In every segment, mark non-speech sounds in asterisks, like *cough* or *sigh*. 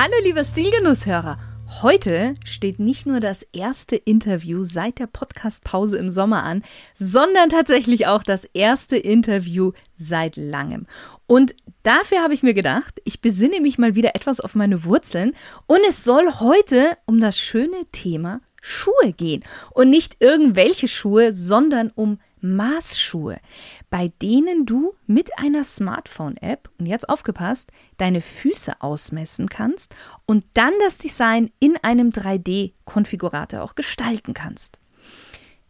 Hallo lieber Stilgenusshörer. Heute steht nicht nur das erste Interview seit der Podcastpause im Sommer an, sondern tatsächlich auch das erste Interview seit langem. Und dafür habe ich mir gedacht, ich besinne mich mal wieder etwas auf meine Wurzeln und es soll heute um das schöne Thema Schuhe gehen. Und nicht irgendwelche Schuhe, sondern um Maßschuhe, bei denen du mit einer Smartphone-App, und jetzt aufgepasst, deine Füße ausmessen kannst und dann das Design in einem 3D-Konfigurator auch gestalten kannst.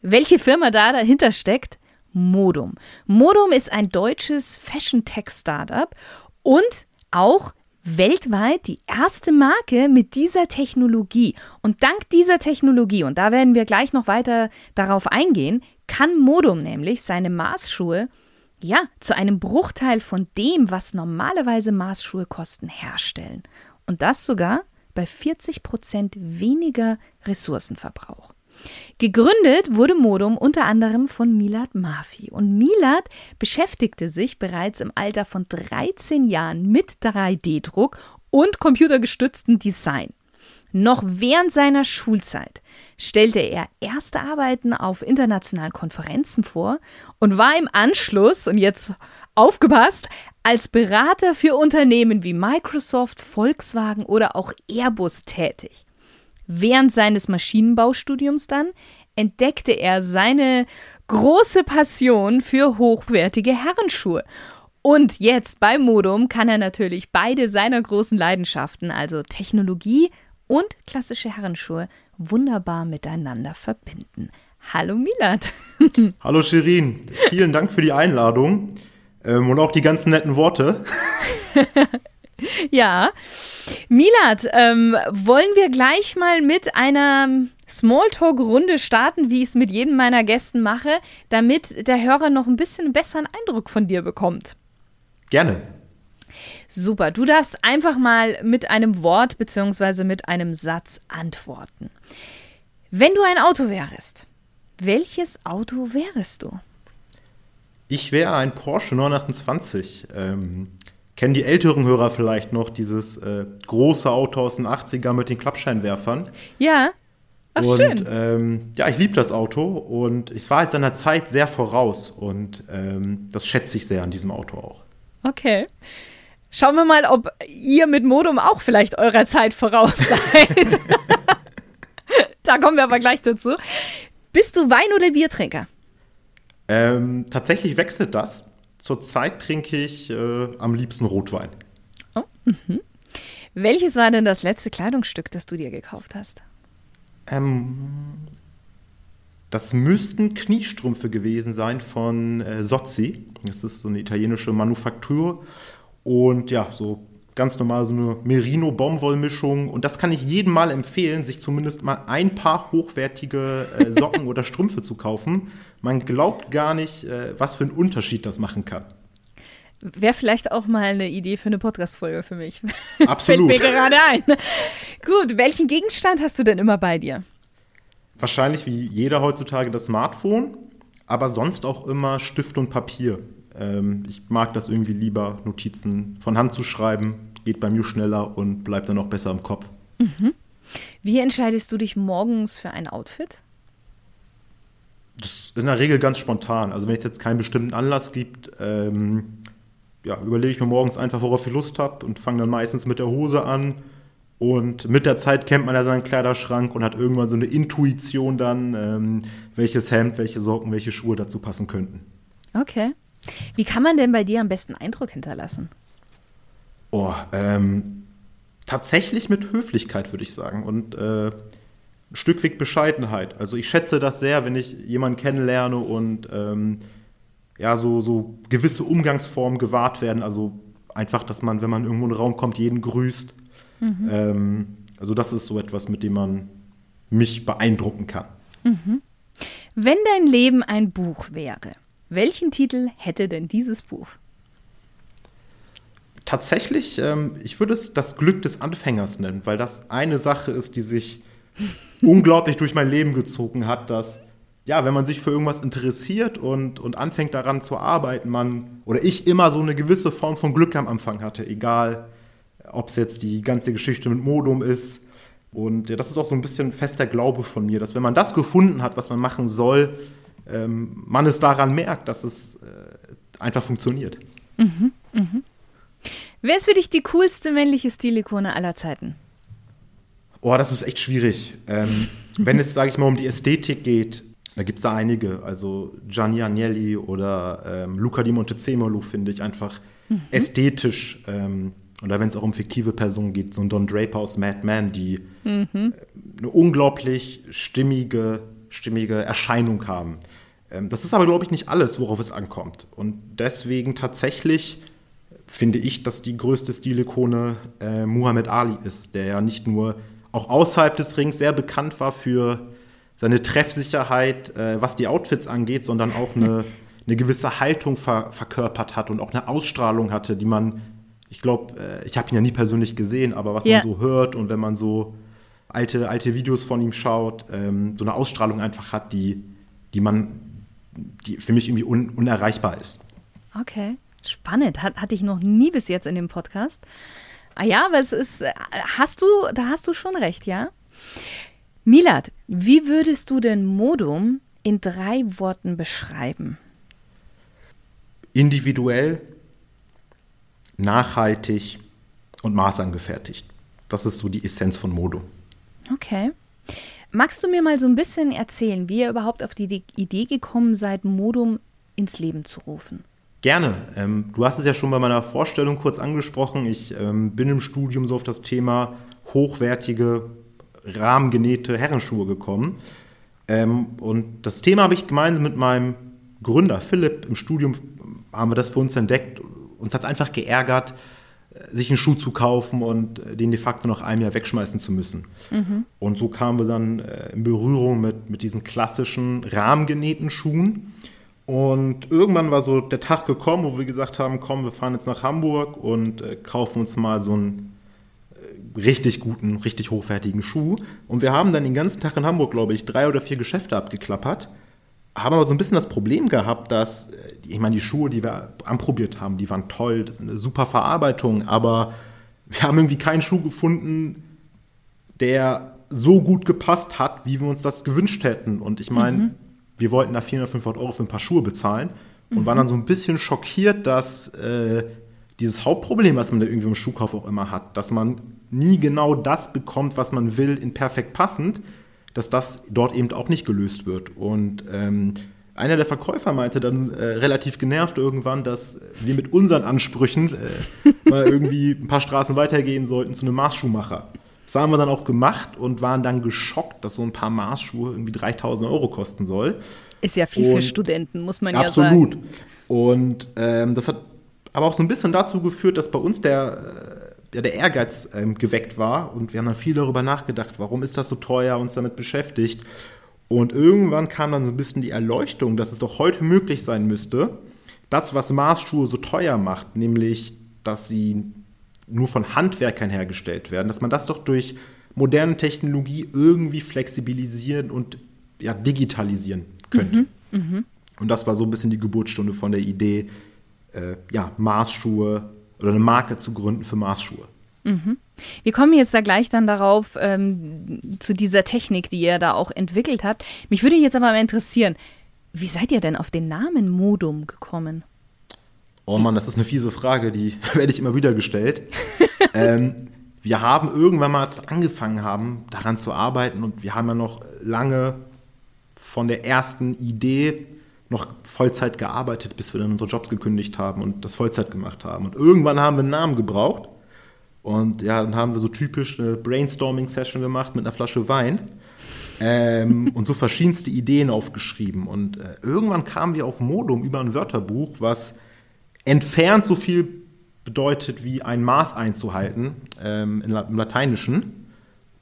Welche Firma da dahinter steckt? Modum. Modum ist ein deutsches Fashion-Tech-Startup und auch weltweit die erste Marke mit dieser Technologie. Und dank dieser Technologie, und da werden wir gleich noch weiter darauf eingehen, kann Modum nämlich seine Maßschuhe ja zu einem Bruchteil von dem, was normalerweise Maßschuhe kosten, herstellen. Und das sogar bei 40 Prozent weniger Ressourcenverbrauch. Gegründet wurde Modum unter anderem von Milad Mafi. Und Milad beschäftigte sich bereits im Alter von 13 Jahren mit 3D-Druck und computergestütztem Design. Noch während seiner Schulzeit stellte er erste Arbeiten auf internationalen Konferenzen vor und war im Anschluss, und jetzt aufgepasst, als Berater für Unternehmen wie Microsoft, Volkswagen oder auch Airbus tätig. Während seines Maschinenbaustudiums dann entdeckte er seine große Passion für hochwertige Herrenschuhe. Und jetzt bei Modum kann er natürlich beide seiner großen Leidenschaften, also Technologie und klassische Herrenschuhe, wunderbar miteinander verbinden. Hallo Milat. *laughs* Hallo Shirin, vielen Dank für die Einladung ähm, und auch die ganzen netten Worte. *laughs* ja, Milat, ähm, wollen wir gleich mal mit einer Smalltalk-Runde starten, wie ich es mit jedem meiner Gästen mache, damit der Hörer noch ein bisschen besseren Eindruck von dir bekommt? Gerne. Super, du darfst einfach mal mit einem Wort bzw. mit einem Satz antworten. Wenn du ein Auto wärst, welches Auto wärest du? Ich wäre ein Porsche 928. Ähm, kennen die älteren Hörer vielleicht noch dieses äh, große Auto aus den 80ern mit den Klappscheinwerfern? Ja. Ach, und schön. Ähm, ja, ich liebe das Auto und es war halt seiner Zeit sehr voraus und ähm, das schätze ich sehr an diesem Auto auch. Okay. Schauen wir mal, ob ihr mit Modum auch vielleicht eurer Zeit voraus seid. *laughs* da kommen wir aber gleich dazu. Bist du Wein- oder Biertrinker? Ähm, tatsächlich wechselt das. Zurzeit trinke ich äh, am liebsten Rotwein. Oh, mhm. Welches war denn das letzte Kleidungsstück, das du dir gekauft hast? Ähm, das müssten Kniestrümpfe gewesen sein von äh, Sozzi. Das ist so eine italienische Manufaktur. Und ja, so ganz normal so eine Merino-Baumwollmischung. Und das kann ich jedem mal empfehlen, sich zumindest mal ein paar hochwertige äh, *laughs* Socken oder Strümpfe zu kaufen. Man glaubt gar nicht, äh, was für einen Unterschied das machen kann. Wäre vielleicht auch mal eine Idee für eine Podcast-Folge für mich. *laughs* Absolut. Fällt mir gerade ein. Gut, welchen Gegenstand hast du denn immer bei dir? Wahrscheinlich wie jeder heutzutage das Smartphone, aber sonst auch immer Stift und Papier. Ähm, ich mag das irgendwie lieber, Notizen von Hand zu schreiben. Geht bei mir schneller und bleibt dann auch besser im Kopf. Mhm. Wie entscheidest du dich morgens für ein Outfit? Das ist in der Regel ganz spontan. Also wenn es jetzt keinen bestimmten Anlass gibt, ähm, ja, überlege ich mir morgens einfach, worauf ich Lust habe und fange dann meistens mit der Hose an. Und mit der Zeit kennt man ja seinen Kleiderschrank und hat irgendwann so eine Intuition dann, ähm, welches Hemd, welche Socken, welche Schuhe dazu passen könnten. Okay. Wie kann man denn bei dir am besten Eindruck hinterlassen? Oh, ähm, tatsächlich mit Höflichkeit, würde ich sagen. Und äh, ein Stück weit Bescheidenheit. Also ich schätze das sehr, wenn ich jemanden kennenlerne und ähm, ja, so, so gewisse Umgangsformen gewahrt werden. Also einfach, dass man, wenn man irgendwo in den Raum kommt, jeden grüßt. Mhm. Ähm, Also das ist so etwas, mit dem man mich beeindrucken kann. Mhm. Wenn dein Leben ein Buch wäre, welchen Titel hätte denn dieses Buch? Tatsächlich, ähm, ich würde es das Glück des Anfängers nennen, weil das eine Sache ist, die sich unglaublich durch mein Leben gezogen hat, dass ja, wenn man sich für irgendwas interessiert und, und anfängt daran zu arbeiten, man oder ich immer so eine gewisse Form von Glück am Anfang hatte, egal ob es jetzt die ganze Geschichte mit Modum ist. Und ja, das ist auch so ein bisschen fester Glaube von mir, dass wenn man das gefunden hat, was man machen soll, ähm, man es daran merkt, dass es äh, einfach funktioniert. Mhm, mh. Wer ist für dich die coolste männliche Stilikone aller Zeiten? Oh, das ist echt schwierig. Ähm, *laughs* wenn es, sage ich mal, um die Ästhetik geht, da gibt es da einige. Also Gianni Agnelli oder ähm, Luca di Montezemolo finde ich einfach mhm. ästhetisch. Ähm, oder wenn es auch um fiktive Personen geht, so ein Don Draper aus Mad Men, die mhm. Äh, eine unglaublich stimmige, stimmige Erscheinung haben. Ähm, das ist aber, glaube ich, nicht alles, worauf es ankommt. Und deswegen tatsächlich finde ich, dass die größte Stilikone äh, Muhammad Ali ist, der ja nicht nur auch außerhalb des Rings sehr bekannt war für seine Treffsicherheit, äh, was die Outfits angeht, sondern auch eine, *laughs* eine gewisse Haltung ver verkörpert hat und auch eine Ausstrahlung hatte, die man, ich glaube, äh, ich habe ihn ja nie persönlich gesehen, aber was yeah. man so hört und wenn man so alte, alte Videos von ihm schaut, ähm, so eine Ausstrahlung einfach hat, die, die man, die für mich irgendwie un unerreichbar ist. Okay. Spannend, Hat, hatte ich noch nie bis jetzt in dem Podcast. Ah ja, aber es ist, hast du, da hast du schon recht, ja? Milad, wie würdest du denn Modum in drei Worten beschreiben? Individuell, nachhaltig und maßangefertigt. Das ist so die Essenz von Modum. Okay. Magst du mir mal so ein bisschen erzählen, wie ihr überhaupt auf die Idee gekommen seid, Modum ins Leben zu rufen? Gerne. Ähm, du hast es ja schon bei meiner Vorstellung kurz angesprochen. Ich ähm, bin im Studium so auf das Thema hochwertige, rahmengenähte Herrenschuhe gekommen. Ähm, und das Thema habe ich gemeinsam mit meinem Gründer Philipp im Studium haben wir das für uns entdeckt. Uns hat es einfach geärgert, sich einen Schuh zu kaufen und äh, den de facto nach einem Jahr wegschmeißen zu müssen. Mhm. Und so kamen wir dann äh, in Berührung mit, mit diesen klassischen rahmengenähten Schuhen und irgendwann war so der Tag gekommen, wo wir gesagt haben, komm, wir fahren jetzt nach Hamburg und äh, kaufen uns mal so einen richtig guten, richtig hochwertigen Schuh. Und wir haben dann den ganzen Tag in Hamburg, glaube ich, drei oder vier Geschäfte abgeklappert. Haben aber so ein bisschen das Problem gehabt, dass, äh, ich meine, die Schuhe, die wir anprobiert haben, die waren toll, eine super Verarbeitung, aber wir haben irgendwie keinen Schuh gefunden, der so gut gepasst hat, wie wir uns das gewünscht hätten. Und ich meine, mhm wir wollten da 400, 500 Euro für ein paar Schuhe bezahlen und mhm. waren dann so ein bisschen schockiert, dass äh, dieses Hauptproblem, was man da irgendwie im Schuhkauf auch immer hat, dass man nie genau das bekommt, was man will, in perfekt passend, dass das dort eben auch nicht gelöst wird. Und ähm, einer der Verkäufer meinte dann äh, relativ genervt irgendwann, dass wir mit unseren Ansprüchen äh, *laughs* mal irgendwie ein paar Straßen weitergehen sollten zu einem Maßschuhmacher. Das haben wir dann auch gemacht und waren dann geschockt, dass so ein paar Maßschuhe irgendwie 3000 Euro kosten soll. Ist ja viel und für Studenten, muss man ja sagen. Absolut. Und ähm, das hat aber auch so ein bisschen dazu geführt, dass bei uns der, äh, ja, der Ehrgeiz ähm, geweckt war und wir haben dann viel darüber nachgedacht, warum ist das so teuer, uns damit beschäftigt. Und irgendwann kam dann so ein bisschen die Erleuchtung, dass es doch heute möglich sein müsste, das, was Maßschuhe so teuer macht, nämlich, dass sie nur von Handwerkern hergestellt werden, dass man das doch durch moderne Technologie irgendwie flexibilisieren und ja, digitalisieren könnte. Mhm, mh. Und das war so ein bisschen die Geburtsstunde von der Idee, äh, ja, Maßschuhe oder eine Marke zu gründen für Maßschuhe. Mhm. Wir kommen jetzt da gleich dann darauf, ähm, zu dieser Technik, die ihr da auch entwickelt habt. Mich würde jetzt aber mal interessieren, wie seid ihr denn auf den Namen Modum gekommen? Oh Mann, das ist eine fiese Frage, die *laughs* werde ich immer wieder gestellt. *laughs* ähm, wir haben irgendwann mal, als wir angefangen haben, daran zu arbeiten und wir haben ja noch lange von der ersten Idee noch Vollzeit gearbeitet, bis wir dann unsere Jobs gekündigt haben und das Vollzeit gemacht haben. Und irgendwann haben wir einen Namen gebraucht. Und ja, dann haben wir so typisch eine Brainstorming-Session gemacht mit einer Flasche Wein. Ähm, *laughs* und so verschiedenste Ideen aufgeschrieben. Und äh, irgendwann kamen wir auf Modum über ein Wörterbuch, was entfernt so viel bedeutet wie ein Maß einzuhalten ähm, im Lateinischen.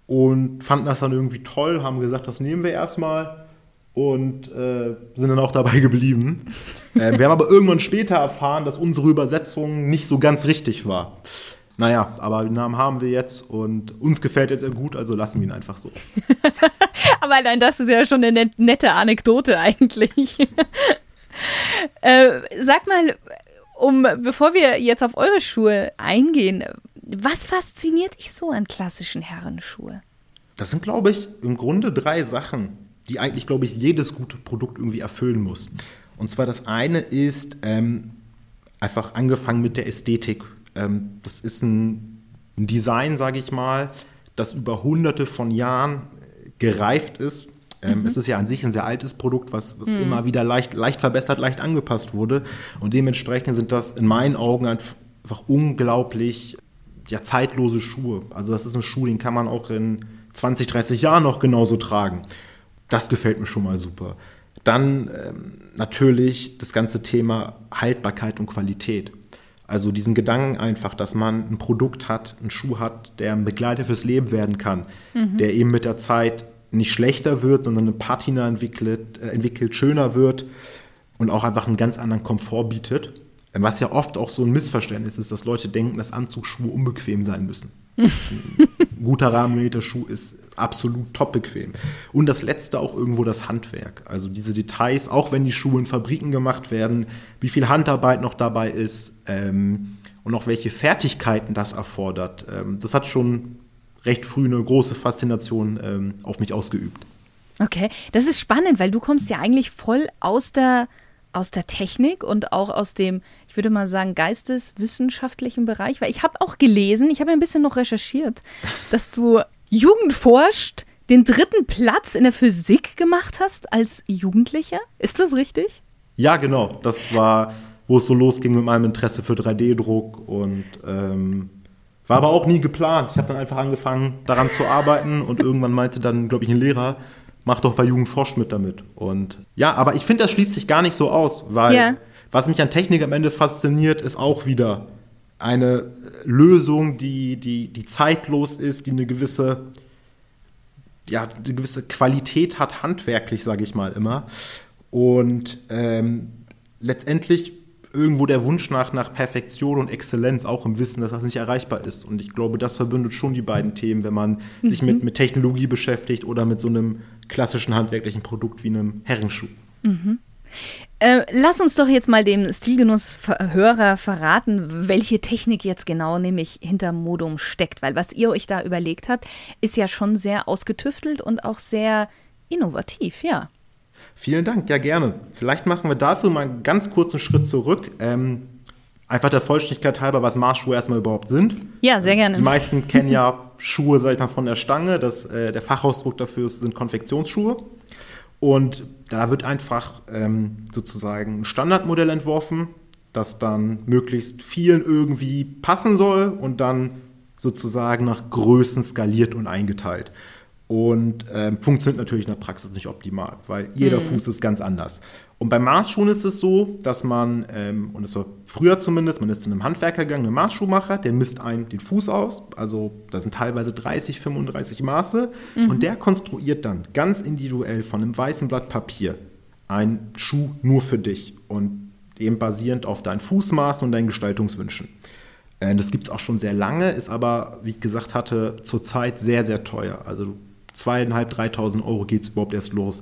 und fanden das dann irgendwie toll, haben gesagt, das nehmen wir erstmal und äh, sind dann auch dabei *laughs* geblieben. äh, wir haben aber irgendwann später erfahren, dass unsere Übersetzung nicht so ganz richtig war. Naja, aber den Namen haben wir jetzt und uns gefällt er sehr gut, also lassen wir ihn einfach so. *laughs* aber allein das ist ja schon eine nette Anekdote eigentlich. *laughs* äh, sag mal, um, bevor wir jetzt auf eure Schuhe eingehen, was fasziniert dich so an klassischen Herrenschuhe? Das sind, glaube ich, im Grunde drei Sachen, die eigentlich, glaube ich, jedes gute Produkt irgendwie erfüllen muss. Und zwar das eine ist ähm, einfach angefangen mit der Ästhetik. Ähm, das ist ein, ein Design, sage ich mal, das über hunderte von Jahren gereift ist. Ähm, mhm. Es ist ja an sich ein sehr altes Produkt, was, was mhm. immer wieder leicht, leicht verbessert, leicht angepasst wurde. Und dementsprechend sind das in meinen Augen einfach unglaublich ja, zeitlose Schuhe. Also das ist ein Schuh, den kann man auch in 20, 30 Jahren noch genauso tragen. Das gefällt mir schon mal super. Dann ähm, natürlich das ganze Thema Haltbarkeit und Qualität. Also diesen Gedanken einfach, dass man ein Produkt hat, einen Schuh hat, der ein Begleiter fürs Leben werden kann, mhm. der eben mit der Zeit nicht schlechter wird, sondern eine Patina entwickelt, äh, entwickelt, schöner wird und auch einfach einen ganz anderen Komfort bietet. Was ja oft auch so ein Missverständnis ist, dass Leute denken, dass Anzugsschuhe unbequem sein müssen. *laughs* guter rahmengenähter Schuh ist absolut top bequem. Und das letzte auch irgendwo das Handwerk. Also diese Details, auch wenn die Schuhe in Fabriken gemacht werden, wie viel Handarbeit noch dabei ist ähm, und auch welche Fertigkeiten das erfordert. Ähm, das hat schon recht früh eine große Faszination ähm, auf mich ausgeübt. Okay, das ist spannend, weil du kommst ja eigentlich voll aus der aus der Technik und auch aus dem, ich würde mal sagen, geisteswissenschaftlichen Bereich, weil ich habe auch gelesen, ich habe ein bisschen noch recherchiert, *laughs* dass du Jugend forscht den dritten Platz in der Physik gemacht hast als Jugendlicher. Ist das richtig? Ja, genau. Das war, wo es so losging mit meinem Interesse für 3D-Druck und ähm, war aber auch nie geplant. Ich habe dann einfach angefangen, daran zu arbeiten *laughs* und irgendwann meinte dann, glaube ich, ein Lehrer, mach doch bei Jugend forscht mit damit. Und ja, aber ich finde, das schließt sich gar nicht so aus, weil yeah. Was mich an Technik am Ende fasziniert, ist auch wieder eine Lösung, die, die, die zeitlos ist, die eine gewisse, ja, eine gewisse Qualität hat, handwerklich, sage ich mal immer. Und ähm, letztendlich irgendwo der Wunsch nach, nach Perfektion und Exzellenz, auch im Wissen, dass das nicht erreichbar ist. Und ich glaube, das verbindet schon die beiden Themen, wenn man mhm. sich mit, mit Technologie beschäftigt oder mit so einem klassischen handwerklichen Produkt wie einem Herrenschuh. Mhm. Äh, lass uns doch jetzt mal dem Stilgenuss-Hörer verraten, welche Technik jetzt genau nämlich hinter Modum steckt. Weil was ihr euch da überlegt habt, ist ja schon sehr ausgetüftelt und auch sehr innovativ, ja. Vielen Dank, ja gerne. Vielleicht machen wir dafür mal einen ganz kurzen Schritt zurück. Ähm, einfach der Vollständigkeit halber, was Marsschuhe erstmal überhaupt sind. Ja, sehr gerne. Die meisten kennen ja Schuhe, sag ich mal, von der Stange. Das, äh, der Fachausdruck dafür sind Konfektionsschuhe. Und da wird einfach ähm, sozusagen ein Standardmodell entworfen, das dann möglichst vielen irgendwie passen soll und dann sozusagen nach Größen skaliert und eingeteilt und ähm, funktioniert natürlich in der Praxis nicht optimal, weil jeder mhm. Fuß ist ganz anders. Und bei Maßschuhen ist es so, dass man, ähm, und es war früher zumindest, man ist zu einem Handwerker gegangen, einem Maßschuhmacher, der misst einen den Fuß aus, also da sind teilweise 30, 35 Maße, mhm. und der konstruiert dann ganz individuell von einem weißen Blatt Papier einen Schuh nur für dich und eben basierend auf deinen Fußmaßen und deinen Gestaltungswünschen. Äh, das gibt es auch schon sehr lange, ist aber, wie ich gesagt hatte, zurzeit sehr, sehr teuer. Also zweieinhalb, dreitausend Euro geht es überhaupt erst los.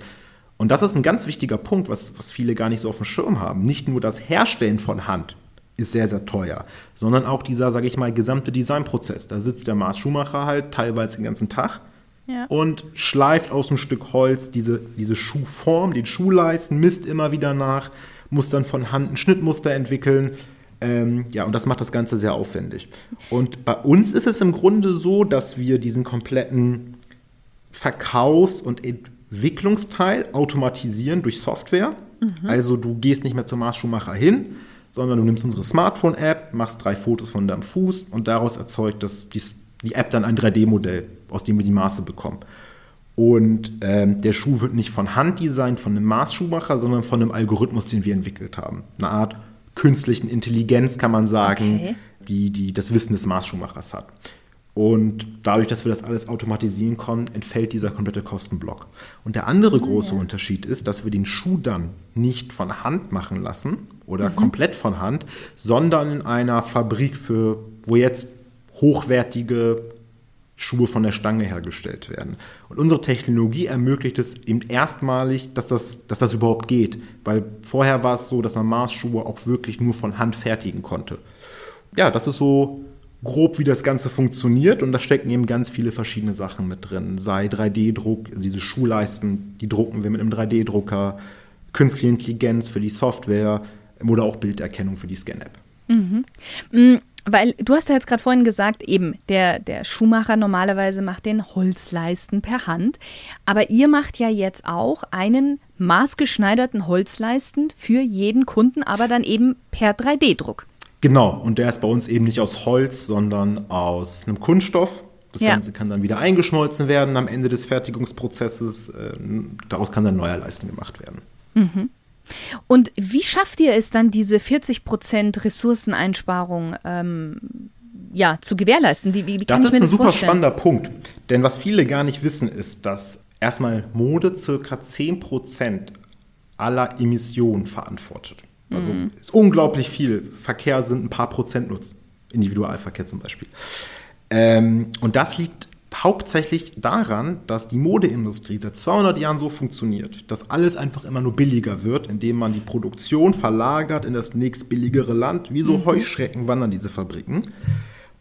Und das ist ein ganz wichtiger Punkt, was, was viele gar nicht so auf dem Schirm haben. Nicht nur das Herstellen von Hand ist sehr, sehr teuer, sondern auch dieser, sage ich mal, gesamte Designprozess. Da sitzt der Mars Schuhmacher halt teilweise den ganzen Tag ja. und schleift aus einem Stück Holz diese, diese Schuhform, den Schuhleisten, misst immer wieder nach, muss dann von Hand ein Schnittmuster entwickeln. Ähm, ja, und das macht das Ganze sehr aufwendig. Und bei uns ist es im Grunde so, dass wir diesen kompletten Verkaufs- und Entwicklungsteil automatisieren durch Software. Mhm. Also du gehst nicht mehr zum Maßschuhmacher hin, sondern du nimmst unsere Smartphone-App, machst drei Fotos von deinem Fuß und daraus erzeugt das, die, die App dann ein 3D-Modell, aus dem wir die Maße bekommen. Und ähm, der Schuh wird nicht von Hand designt, von einem Maßschuhmacher, sondern von einem Algorithmus, den wir entwickelt haben. Eine Art künstlichen Intelligenz, kann man sagen, okay. die, die das Wissen des Maßschuhmachers hat. Und dadurch, dass wir das alles automatisieren können, entfällt dieser komplette Kostenblock. Und der andere große ja. Unterschied ist, dass wir den Schuh dann nicht von Hand machen lassen oder mhm. komplett von Hand, sondern in einer Fabrik für, wo jetzt hochwertige Schuhe von der Stange hergestellt werden. Und unsere Technologie ermöglicht es eben erstmalig, dass das, dass das überhaupt geht. Weil vorher war es so, dass man Maßschuhe auch wirklich nur von Hand fertigen konnte. Ja, das ist so grob, wie das Ganze funktioniert. Und da stecken eben ganz viele verschiedene Sachen mit drin. Sei 3D-Druck, diese Schuhleisten, die drucken wir mit einem 3D-Drucker, künstliche Intelligenz für die Software oder auch Bilderkennung für die Scan-App. Mhm. Mm, weil du hast ja jetzt gerade vorhin gesagt, eben der, der Schuhmacher normalerweise macht den Holzleisten per Hand. Aber ihr macht ja jetzt auch einen maßgeschneiderten Holzleisten für jeden Kunden, aber dann eben per 3D-Druck. Genau, und der ist bei uns eben nicht aus Holz, sondern aus einem Kunststoff. Das ja. Ganze kann dann wieder eingeschmolzen werden am Ende des Fertigungsprozesses. Ähm, daraus kann dann neuer Leisten gemacht werden. Mhm. Und wie schafft ihr es dann, diese 40 Prozent Ressourceneinsparung ähm, ja, zu gewährleisten? Wie, wie, wie das ist ein das super vorstellen? spannender Punkt. Denn was viele gar nicht wissen, ist, dass erstmal Mode circa 10 Prozent aller Emissionen verantwortet. Also mhm. ist unglaublich viel. Verkehr sind ein paar Prozent Nutzen. Individualverkehr zum Beispiel. Ähm, und das liegt hauptsächlich daran, dass die Modeindustrie seit 200 Jahren so funktioniert, dass alles einfach immer nur billiger wird, indem man die Produktion verlagert in das nächstbilligere Land. Wie so mhm. Heuschrecken wandern diese Fabriken.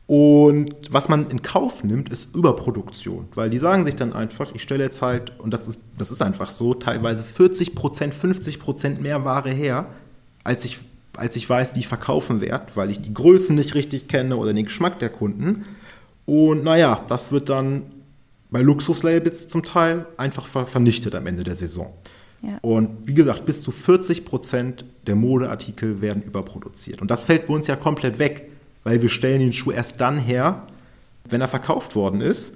Und was man in Kauf nimmt, ist Überproduktion, weil die sagen sich dann einfach, ich stelle jetzt halt, und das ist, das ist einfach so, teilweise 40 Prozent, 50 Prozent mehr Ware her, als ich, als ich weiß, die ich verkaufen werde, weil ich die Größen nicht richtig kenne oder den Geschmack der Kunden. Und naja, das wird dann bei Luxuslabels zum Teil einfach vernichtet am Ende der Saison. Ja. Und wie gesagt, bis zu 40 Prozent der Modeartikel werden überproduziert. Und das fällt bei uns ja komplett weg, weil wir stellen den Schuh erst dann her, wenn er verkauft worden ist.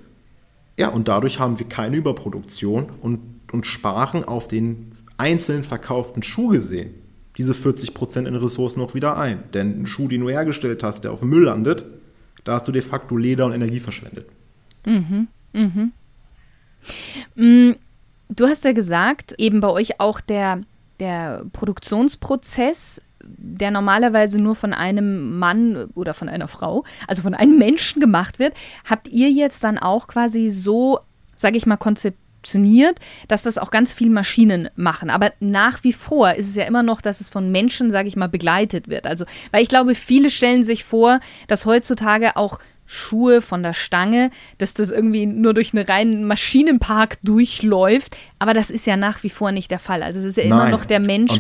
Ja, und dadurch haben wir keine Überproduktion und, und sparen auf den einzelnen verkauften Schuh gesehen diese 40 Prozent in Ressourcen noch wieder ein. Denn ein Schuh, den du hergestellt hast, der auf dem Müll landet, da hast du de facto Leder und Energie verschwendet. Mhm, mhm. Mm, du hast ja gesagt, eben bei euch auch der, der Produktionsprozess, der normalerweise nur von einem Mann oder von einer Frau, also von einem Menschen gemacht wird, habt ihr jetzt dann auch quasi so, sage ich mal, konzipiert? Funktioniert, dass das auch ganz viel Maschinen machen. Aber nach wie vor ist es ja immer noch, dass es von Menschen, sage ich mal, begleitet wird. Also, weil ich glaube, viele stellen sich vor, dass heutzutage auch Schuhe von der Stange, dass das irgendwie nur durch einen reinen Maschinenpark durchläuft. Aber das ist ja nach wie vor nicht der Fall. Also es ist ja Nein. immer noch der Mensch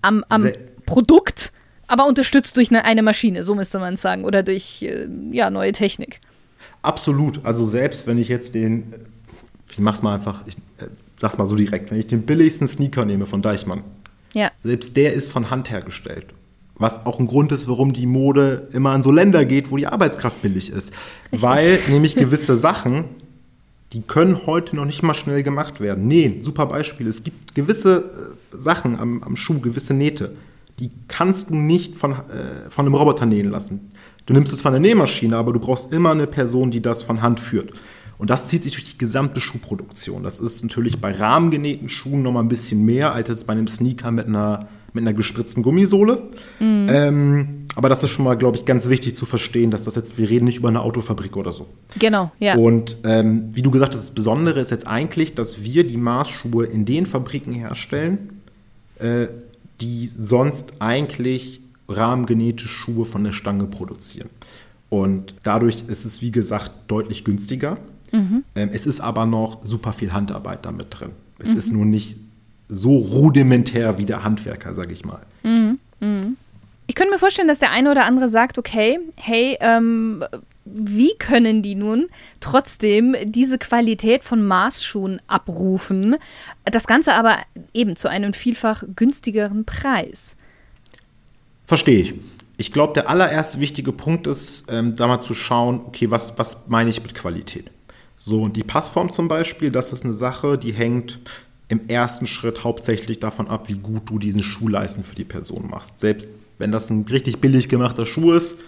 am, am Produkt, aber unterstützt durch eine, eine Maschine, so müsste man sagen, oder durch äh, ja, neue Technik. Absolut. Also selbst wenn ich jetzt den ich mach's mal einfach, ich äh, sag's mal so direkt, wenn ich den billigsten Sneaker nehme von Deichmann, ja. selbst der ist von Hand hergestellt. Was auch ein Grund ist, warum die Mode immer an so Länder geht, wo die Arbeitskraft billig ist. Weil *laughs* nämlich gewisse Sachen, die können heute noch nicht mal schnell gemacht werden. Nee, super Beispiel. Es gibt gewisse äh, Sachen am, am Schuh, gewisse Nähte, die kannst du nicht von, äh, von einem Roboter nähen lassen. Du nimmst es von der Nähmaschine, aber du brauchst immer eine Person, die das von Hand führt. Und das zieht sich durch die gesamte Schuhproduktion. Das ist natürlich bei rahmengenähten Schuhen noch mal ein bisschen mehr als jetzt bei einem Sneaker mit einer, mit einer gespritzten Gummisohle. Mhm. Ähm, aber das ist schon mal, glaube ich, ganz wichtig zu verstehen, dass das jetzt, wir reden nicht über eine Autofabrik oder so. Genau, ja. Und ähm, wie du gesagt hast, das Besondere ist jetzt eigentlich, dass wir die Maßschuhe in den Fabriken herstellen, äh, die sonst eigentlich rahmengenähte Schuhe von der Stange produzieren. Und dadurch ist es, wie gesagt, deutlich günstiger. Mhm. Ähm, es ist aber noch super viel Handarbeit damit drin. Es mhm. ist nur nicht so rudimentär wie der Handwerker, sage ich mal. Mhm. mhm. Ich könnte mir vorstellen, dass der eine oder andere sagt, okay, hey, ähm, wie können die nun trotzdem diese Qualität von Maßschuhen abrufen? Das Ganze aber eben zu einem vielfach günstigeren Preis. Verstehe ich. Ich glaube, der allererste wichtige Punkt ist, ähm, da mal zu schauen, okay, was, was meine ich mit Qualität? So, und die Passform zum Beispiel, das ist eine Sache, die hängt im ersten Schritt hauptsächlich davon ab, wie gut du diesen Schuhleisten für die Person machst. Selbst wenn das ein richtig billig gemachter Schuh ist,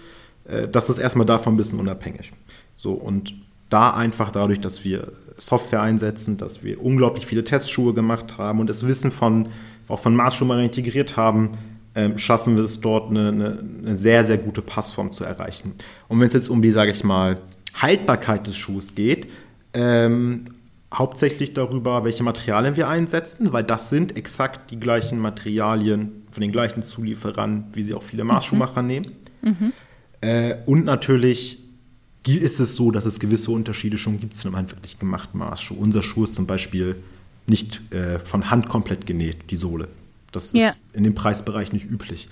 äh, das ist erstmal davon ein bisschen unabhängig. So, und da einfach dadurch, dass wir Software einsetzen, dass wir unglaublich viele Testschuhe gemacht haben und das Wissen von, auch von Maßschuhen integriert haben, ähm, schaffen wir es dort eine, eine, eine, sehr, sehr gute Passform zu erreichen. Und wenn es jetzt um die, sage ich mal, Haltbarkeit des Schuhs geht, ähm, hauptsächlich darüber, welche Materialien wir einsetzen, weil das sind exakt die gleichen Materialien von den gleichen Zulieferern, wie sie auch viele Maßschuhmacher mhm. nehmen. Mhm. Äh, und natürlich ist es so, dass es gewisse Unterschiede schon gibt zu einem handwerklich gemachten Maßschuh. Unser Schuh ist zum Beispiel nicht äh, von Hand komplett genäht, die Sohle. Das ja. ist in dem Preisbereich nicht üblich.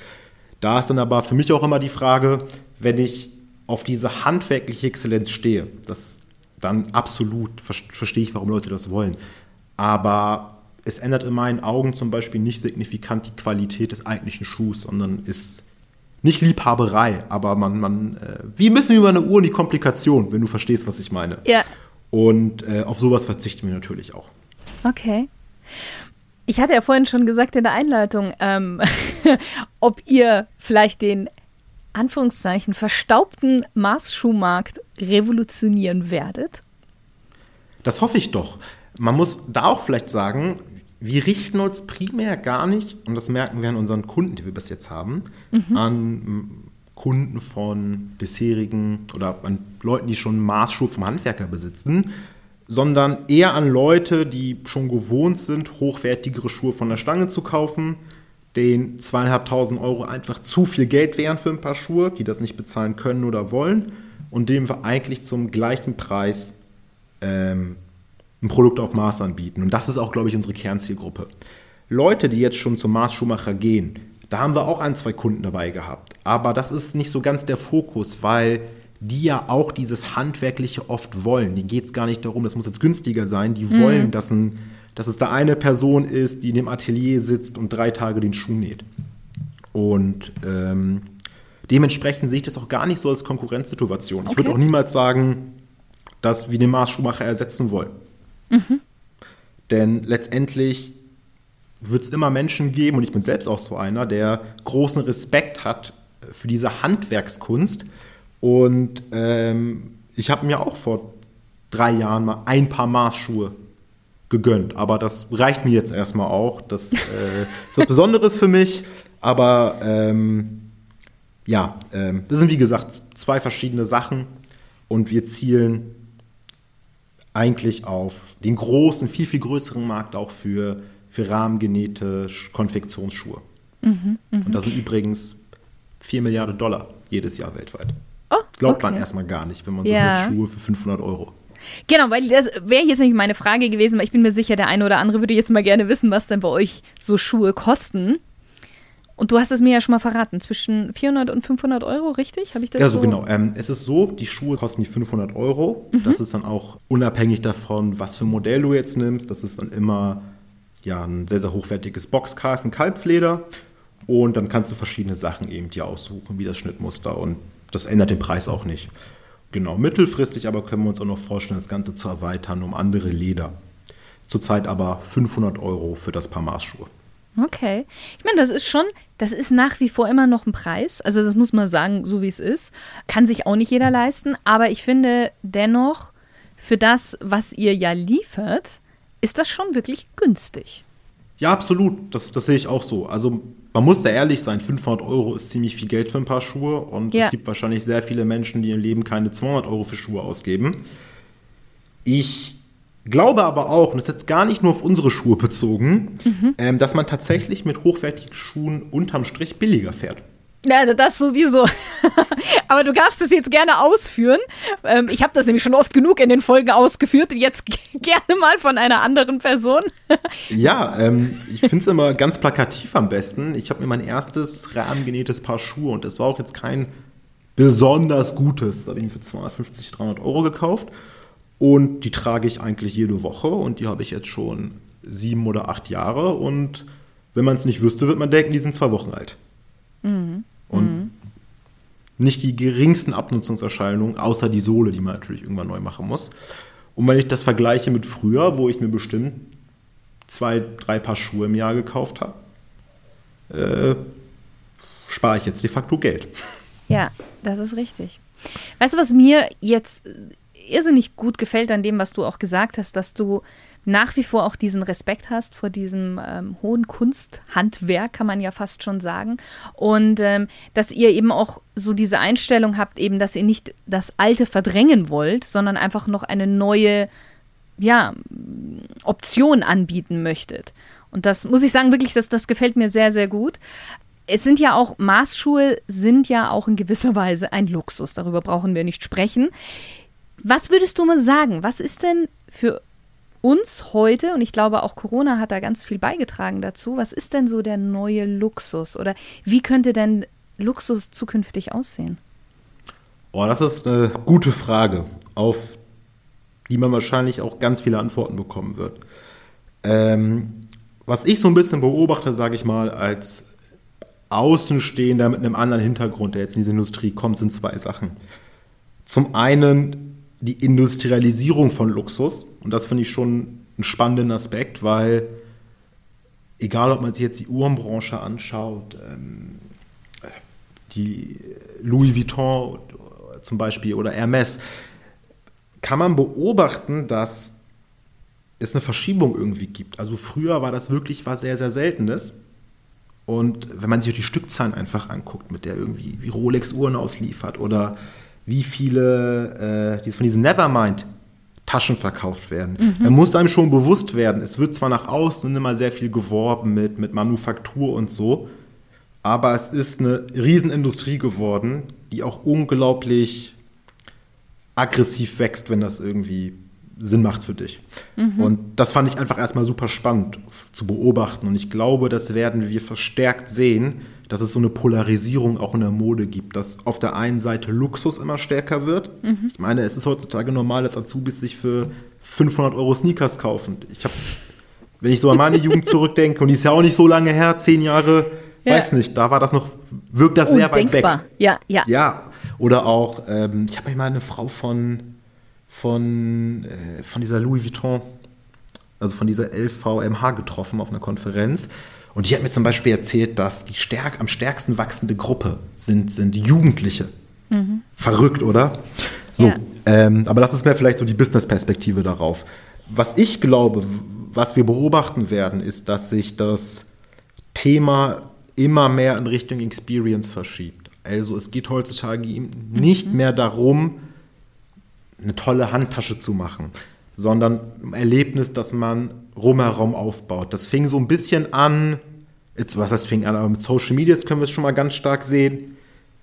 Da ist dann aber für mich auch immer die Frage, wenn ich auf diese handwerkliche Exzellenz stehe, das dann absolut verstehe ich, warum Leute das wollen. Aber es ändert in meinen Augen zum Beispiel nicht signifikant die Qualität des eigentlichen Schuhs, sondern ist nicht Liebhaberei, aber man, man äh, wie ein bisschen über eine Uhr die Komplikation, wenn du verstehst, was ich meine. Ja. Und äh, auf sowas verzichten wir natürlich auch. Okay. Ich hatte ja vorhin schon gesagt in der Einleitung, ähm, *laughs* ob ihr vielleicht den Anführungszeichen verstaubten Maßschuhmarkt revolutionieren werdet? Das hoffe ich doch. Man muss da auch vielleicht sagen, wir richten uns primär gar nicht, und das merken wir an unseren Kunden, die wir bis jetzt haben, mhm. an Kunden von bisherigen oder an Leuten, die schon Maßschuhe vom Handwerker besitzen, sondern eher an Leute, die schon gewohnt sind, hochwertigere Schuhe von der Stange zu kaufen, den zweieinhalbtausend Euro einfach zu viel Geld wären für ein paar Schuhe, die das nicht bezahlen können oder wollen und dem wir eigentlich zum gleichen Preis ähm, ein Produkt auf Maß anbieten. Und das ist auch, glaube ich, unsere Kernzielgruppe. Leute, die jetzt schon zum Maßschuhmacher gehen, da haben wir auch ein, zwei Kunden dabei gehabt. Aber das ist nicht so ganz der Fokus, weil die ja auch dieses Handwerkliche oft wollen. Die geht es gar nicht darum, das muss jetzt günstiger sein. Die mhm. wollen, dass, ein, dass es da eine Person ist, die in dem Atelier sitzt und drei Tage den Schuh näht. Und ähm, dementsprechend sehe ich das auch gar nicht so als Konkurrenzsituation. Okay. Ich würde auch niemals sagen, dass wir den Maßschuhmacher ersetzen wollen. Mhm. Denn letztendlich wird es immer Menschen geben, und ich bin selbst auch so einer, der großen Respekt hat für diese Handwerkskunst und ähm, ich habe mir auch vor drei Jahren mal ein paar Maßschuhe gegönnt. Aber das reicht mir jetzt erstmal auch. Das äh, ist was Besonderes für mich. Aber ähm, ja, ähm, das sind wie gesagt zwei verschiedene Sachen. Und wir zielen eigentlich auf den großen, viel, viel größeren Markt auch für, für rahmengenähte Konfektionsschuhe. Mhm, mh. Und das sind übrigens 4 Milliarden Dollar jedes Jahr weltweit. Oh, Glaubt okay. man erstmal gar nicht, wenn man so ja. mit Schuhe für 500 Euro. Genau, weil das wäre jetzt nämlich meine Frage gewesen, weil ich bin mir sicher, der eine oder andere würde jetzt mal gerne wissen, was denn bei euch so Schuhe kosten. Und du hast es mir ja schon mal verraten, zwischen 400 und 500 Euro, richtig? Habe ich das Ja, so, genau. Ähm, es ist so, die Schuhe kosten die 500 Euro. Mhm. Das ist dann auch unabhängig davon, was für ein Modell du jetzt nimmst. Das ist dann immer ja, ein sehr, sehr hochwertiges Boxkalf, ein Kalbsleder. Und dann kannst du verschiedene Sachen eben dir aussuchen, wie das Schnittmuster und das ändert den Preis auch nicht. Genau, mittelfristig aber können wir uns auch noch vorstellen, das Ganze zu erweitern um andere Leder. Zurzeit aber 500 Euro für das Paar Maßschuhe. Okay. Ich meine, das ist schon, das ist nach wie vor immer noch ein Preis. Also das muss man sagen, so wie es ist. Kann sich auch nicht jeder leisten. Aber ich finde dennoch, für das, was ihr ja liefert, ist das schon wirklich günstig. Ja, absolut. Das, das sehe ich auch so. Also man muss da ehrlich sein, 500 Euro ist ziemlich viel Geld für ein paar Schuhe und ja. es gibt wahrscheinlich sehr viele Menschen, die im Leben keine 200 Euro für Schuhe ausgeben. Ich glaube aber auch, und das ist jetzt gar nicht nur auf unsere Schuhe bezogen, mhm. ähm, dass man tatsächlich mit hochwertigen Schuhen unterm Strich billiger fährt. Ja, das sowieso. *laughs* Aber du darfst es jetzt gerne ausführen. Ähm, ich habe das nämlich schon oft genug in den Folgen ausgeführt. Jetzt *laughs* gerne mal von einer anderen Person. ja, ähm, ich finde es immer ganz plakativ am besten. Ich habe mir mein erstes rahmengenähtes Paar Schuhe und es war auch jetzt kein besonders gutes. Das habe ich mir für 250, 300 Euro gekauft. Und die trage ich eigentlich jede Woche und die habe ich jetzt schon sieben oder acht Jahre. Und wenn man es nicht wüsste, wird man denken, die sind zwei Wochen alt. Mhm. Und mhm. nicht die geringsten Abnutzungserscheinungen, außer die Sohle, die man natürlich irgendwann neu machen muss. Und wenn ich das vergleiche mit früher, wo ich mir bestimmt zwei, drei Paar Schuhe im Jahr gekauft habe, äh, spare ich jetzt de facto Geld. Ja, das ist richtig. Weißt du, was mir jetzt irrsinnig gut gefällt an dem, was du auch gesagt hast, dass du nach wie vor auch diesen Respekt hast vor diesem ähm, hohen Kunsthandwerk, kann man ja fast schon sagen. Und ähm, dass ihr eben auch so diese Einstellung habt, eben, dass ihr nicht das Alte verdrängen wollt, sondern einfach noch eine neue ja, Option anbieten möchtet. Und das muss ich sagen, wirklich, das, das gefällt mir sehr, sehr gut. Es sind ja auch, Maßschuhe sind ja auch in gewisser *laughs* Weise ein Luxus. Darüber brauchen wir nicht sprechen. Was würdest du mal sagen? Was ist denn für uns heute, und ich glaube auch Corona hat da ganz viel beigetragen dazu, was ist denn so der neue Luxus? Oder wie könnte denn Luxus zukünftig aussehen? Oh, das ist eine gute Frage, auf die man wahrscheinlich auch ganz viele Antworten bekommen wird. Ähm, was ich so ein bisschen beobachte, sage ich mal, als Außenstehender mit einem anderen Hintergrund, der jetzt in diese Industrie kommt, sind zwei Sachen. Zum einen die Industrialisierung von Luxus. Und das finde ich schon einen spannenden Aspekt, weil egal, ob man sich jetzt die Uhrenbranche anschaut, ähm, die Louis Vuitton zum Beispiel oder Hermes, kann man beobachten, dass es eine Verschiebung irgendwie gibt. Also früher war das wirklich was sehr, sehr Seltenes. Und wenn man sich die Stückzahlen einfach anguckt, mit der irgendwie wie Rolex Uhren ausliefert oder wie viele äh, von diesen Nevermind Taschen verkauft werden. Mhm. Da muss einem schon bewusst werden, es wird zwar nach außen immer sehr viel geworben mit, mit Manufaktur und so, aber es ist eine Riesenindustrie geworden, die auch unglaublich aggressiv wächst, wenn das irgendwie Sinn macht für dich. Mhm. Und das fand ich einfach erstmal super spannend zu beobachten. Und ich glaube, das werden wir verstärkt sehen, dass es so eine Polarisierung auch in der Mode gibt, dass auf der einen Seite Luxus immer stärker wird. Mhm. Ich meine, es ist heutzutage normal, dass Azubis sich für 500 Euro Sneakers kaufen. Ich habe, wenn ich so an meine Jugend *laughs* zurückdenke, und die ist ja auch nicht so lange her, zehn Jahre, ja. weiß nicht, da war das noch, wirkt das sehr weit weg. Ja, ja. Ja, oder auch, ähm, ich habe mal eine Frau von, von, äh, von dieser Louis Vuitton, also von dieser LVMH getroffen auf einer Konferenz. Und die hat mir zum Beispiel erzählt, dass die stärk, am stärksten wachsende Gruppe sind, sind Jugendliche. Mhm. Verrückt, oder? So, ja. ähm, aber das ist mehr vielleicht so die Business-Perspektive darauf. Was ich glaube, was wir beobachten werden, ist, dass sich das Thema immer mehr in Richtung Experience verschiebt. Also es geht heutzutage nicht mhm. mehr darum, eine tolle Handtasche zu machen, sondern ein Erlebnis, das man rumherum aufbaut. Das fing so ein bisschen an, jetzt, was heißt fing an, aber mit Social Media können wir es schon mal ganz stark sehen,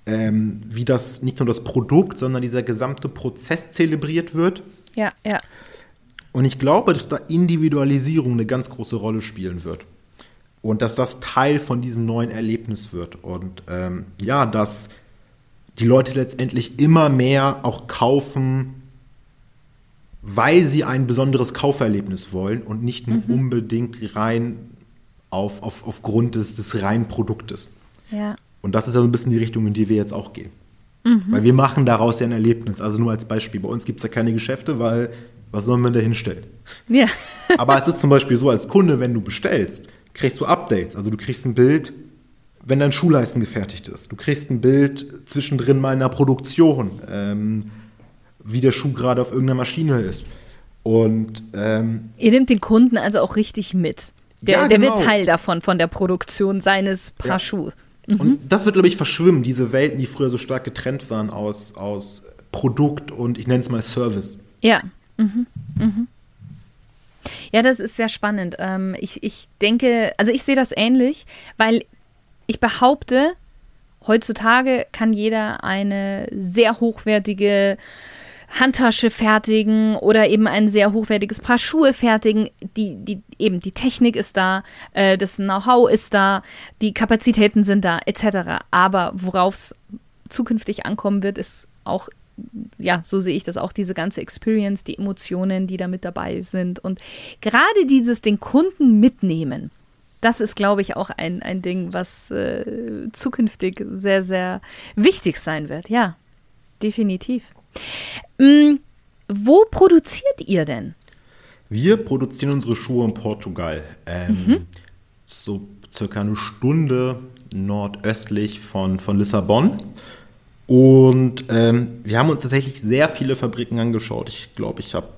ähm, wie das nicht nur das Produkt, sondern dieser gesamte Prozess zelebriert wird. Ja, ja. Und ich glaube, dass da Individualisierung eine ganz große Rolle spielen wird. Und dass das Teil von diesem neuen Erlebnis wird. Und ähm, ja, dass die Leute letztendlich immer mehr auch kaufen, weil sie ein besonderes Kauferlebnis wollen und nicht nur mhm. unbedingt rein auf, auf, aufgrund des, des reinen Produktes. Ja. Und das ist ja so ein bisschen die Richtung, in die wir jetzt auch gehen. Mhm. Weil wir machen daraus ja ein Erlebnis. Also nur als Beispiel. Bei uns gibt es ja keine Geschäfte, weil was sollen wir da hinstellen? Ja. *laughs* Aber es ist zum Beispiel so, als Kunde, wenn du bestellst, kriegst du Updates. Also du kriegst ein Bild, wenn dein Schuhleisten gefertigt ist. Du kriegst ein Bild zwischendrin mal in der Produktion. Ähm, wie der Schuh gerade auf irgendeiner Maschine ist. Und ähm, ihr nehmt den Kunden also auch richtig mit. Der, ja, der genau. wird Teil davon, von der Produktion seines Paar ja. Schuhe. Mhm. Und das wird, glaube ich, verschwimmen, diese Welten, die früher so stark getrennt waren aus, aus Produkt und ich nenne es mal Service. Ja. Mhm. Mhm. Ja, das ist sehr spannend. Ähm, ich, ich denke, also ich sehe das ähnlich, weil ich behaupte, heutzutage kann jeder eine sehr hochwertige Handtasche fertigen oder eben ein sehr hochwertiges Paar Schuhe fertigen. Die, die, eben die Technik ist da, äh, das Know-how ist da, die Kapazitäten sind da, etc. Aber worauf es zukünftig ankommen wird, ist auch, ja, so sehe ich das auch, diese ganze Experience, die Emotionen, die da mit dabei sind. Und gerade dieses den Kunden mitnehmen, das ist, glaube ich, auch ein, ein Ding, was äh, zukünftig sehr, sehr wichtig sein wird. Ja, definitiv. Mhm. Wo produziert ihr denn? Wir produzieren unsere Schuhe in Portugal. Ähm, mhm. So circa eine Stunde nordöstlich von, von Lissabon. Und ähm, wir haben uns tatsächlich sehr viele Fabriken angeschaut. Ich glaube, ich habe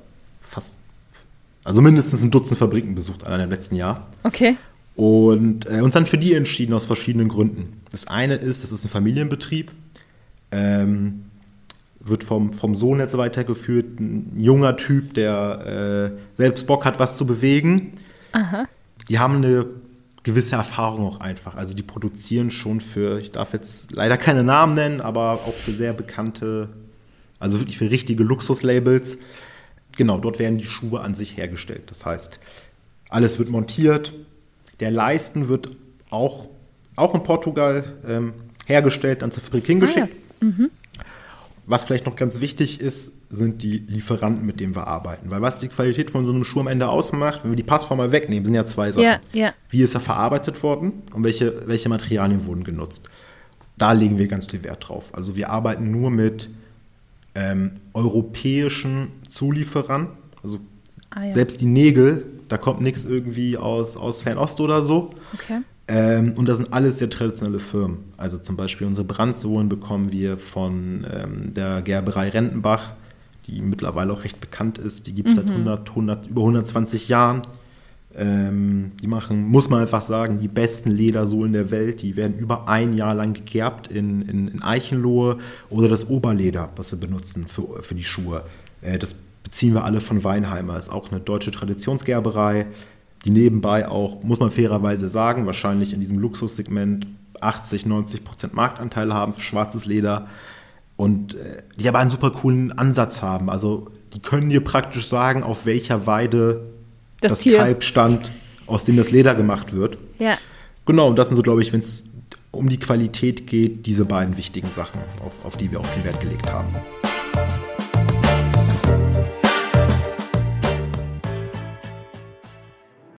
fast, also mindestens ein Dutzend Fabriken besucht allein im letzten Jahr. Okay. Und äh, uns dann für die entschieden aus verschiedenen Gründen. Das eine ist, das ist ein Familienbetrieb. Ähm, wird vom, vom Sohn jetzt weitergeführt, ein junger Typ, der äh, selbst Bock hat, was zu bewegen. Aha. Die haben eine gewisse Erfahrung auch einfach. Also die produzieren schon für, ich darf jetzt leider keine Namen nennen, aber auch für sehr bekannte, also wirklich für richtige Luxuslabels. Genau, dort werden die Schuhe an sich hergestellt. Das heißt, alles wird montiert. Der Leisten wird auch, auch in Portugal ähm, hergestellt, dann zur Fabrik hingeschickt. Ah, ja. mhm. Was vielleicht noch ganz wichtig ist, sind die Lieferanten, mit denen wir arbeiten. Weil was die Qualität von so einem Schuh am Ende ausmacht, wenn wir die Passform mal wegnehmen, sind ja zwei Sachen. Ja, ja. Wie ist er verarbeitet worden und welche, welche Materialien wurden genutzt. Da legen wir ganz viel Wert drauf. Also wir arbeiten nur mit ähm, europäischen Zulieferern. Also Ah, ja. selbst die Nägel, da kommt nichts irgendwie aus, aus Fernost oder so. Okay. Ähm, und das sind alles sehr traditionelle Firmen. Also zum Beispiel unsere Brandsohlen bekommen wir von ähm, der Gerberei Rentenbach, die mittlerweile auch recht bekannt ist. Die gibt es seit 100, 100, über 120 Jahren. Ähm, die machen, muss man einfach sagen, die besten Ledersohlen der Welt. Die werden über ein Jahr lang gegerbt in, in, in Eichenlohe oder das Oberleder, was wir benutzen für, für die Schuhe. Äh, das beziehen wir alle von Weinheimer. Ist auch eine deutsche Traditionsgerberei die nebenbei auch, muss man fairerweise sagen, wahrscheinlich in diesem Luxussegment 80, 90 Prozent Marktanteil haben für schwarzes Leder und äh, die aber einen super coolen Ansatz haben. Also die können dir praktisch sagen, auf welcher Weide Das das, Tier. Kalb stand, aus dem das Leder gemacht wird. Ja. Genau, und das sind so, glaube ich, wenn es um die Qualität geht, diese beiden wichtigen Sachen, auf, auf die wir auch viel Wert gelegt haben.